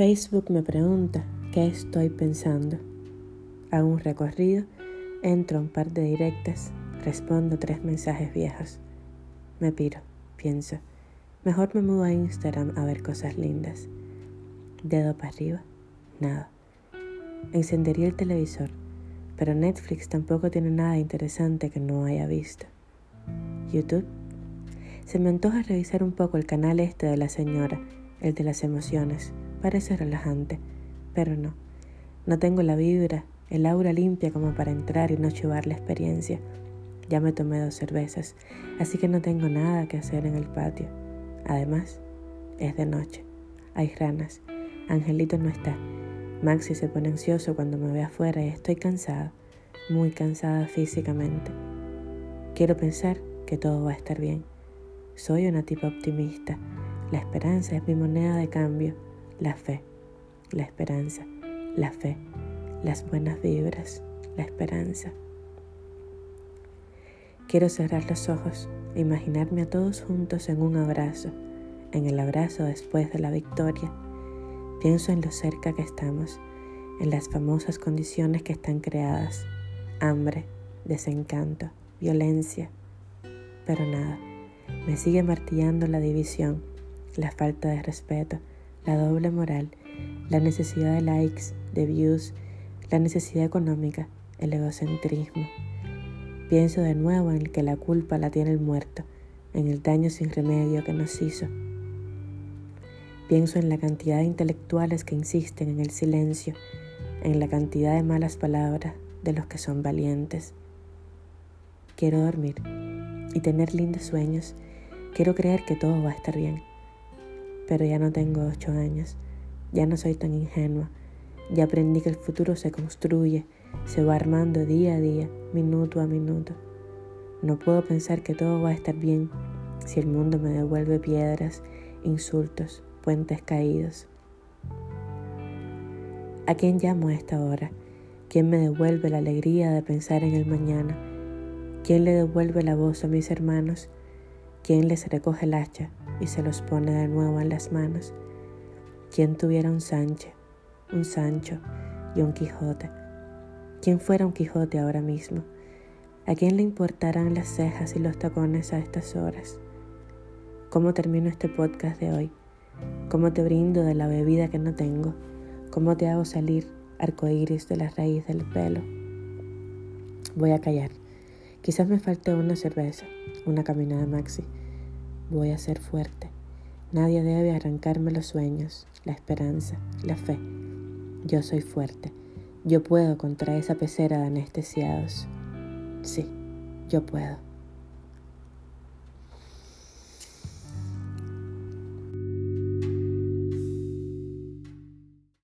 Facebook me pregunta qué estoy pensando. Hago un recorrido, entro a un par de directas, respondo tres mensajes viejos. Me piro, pienso. Mejor me mudo a Instagram a ver cosas lindas. Dedo para arriba, nada. Encendería el televisor, pero Netflix tampoco tiene nada interesante que no haya visto. YouTube. Se me antoja revisar un poco el canal este de la señora, el de las emociones. Parece relajante, pero no. No tengo la vibra, el aura limpia como para entrar y no chuvar la experiencia. Ya me tomé dos cervezas, así que no tengo nada que hacer en el patio. Además, es de noche. Hay ranas. Angelito no está. Maxi se pone ansioso cuando me ve afuera y estoy cansada, muy cansada físicamente. Quiero pensar que todo va a estar bien. Soy una tipa optimista. La esperanza es mi moneda de cambio. La fe, la esperanza, la fe, las buenas vibras, la esperanza. Quiero cerrar los ojos e imaginarme a todos juntos en un abrazo, en el abrazo después de la victoria. Pienso en lo cerca que estamos, en las famosas condiciones que están creadas, hambre, desencanto, violencia, pero nada, me sigue martillando la división, la falta de respeto, la doble moral, la necesidad de likes, de views, la necesidad económica, el egocentrismo. Pienso de nuevo en que la culpa la tiene el muerto, en el daño sin remedio que nos hizo. Pienso en la cantidad de intelectuales que insisten en el silencio, en la cantidad de malas palabras de los que son valientes. Quiero dormir y tener lindos sueños. Quiero creer que todo va a estar bien. Pero ya no tengo ocho años. Ya no soy tan ingenua. Ya aprendí que el futuro se construye se va armando día a día, minuto a minuto. No puedo pensar que todo va a estar bien si el mundo me devuelve piedras, insultos, puentes caídos. ¿A quién llamo a esta hora? ¿Quién me devuelve la alegría de pensar en el mañana? ¿Quién le devuelve la voz a mis hermanos? ¿Quién les recoge el hacha y se los pone de nuevo en las manos? ¿Quién tuviera un Sánchez, un Sancho y un Quijote? ¿Quién fuera un Quijote ahora mismo? ¿A quién le importarán las cejas y los tacones a estas horas? ¿Cómo termino este podcast de hoy? ¿Cómo te brindo de la bebida que no tengo? ¿Cómo te hago salir arcoíris de la raíz del pelo? Voy a callar. Quizás me falte una cerveza, una caminada maxi. Voy a ser fuerte. Nadie debe arrancarme los sueños, la esperanza, la fe. Yo soy fuerte. Yo puedo contra esa pecera de anestesiados. Sí, yo puedo.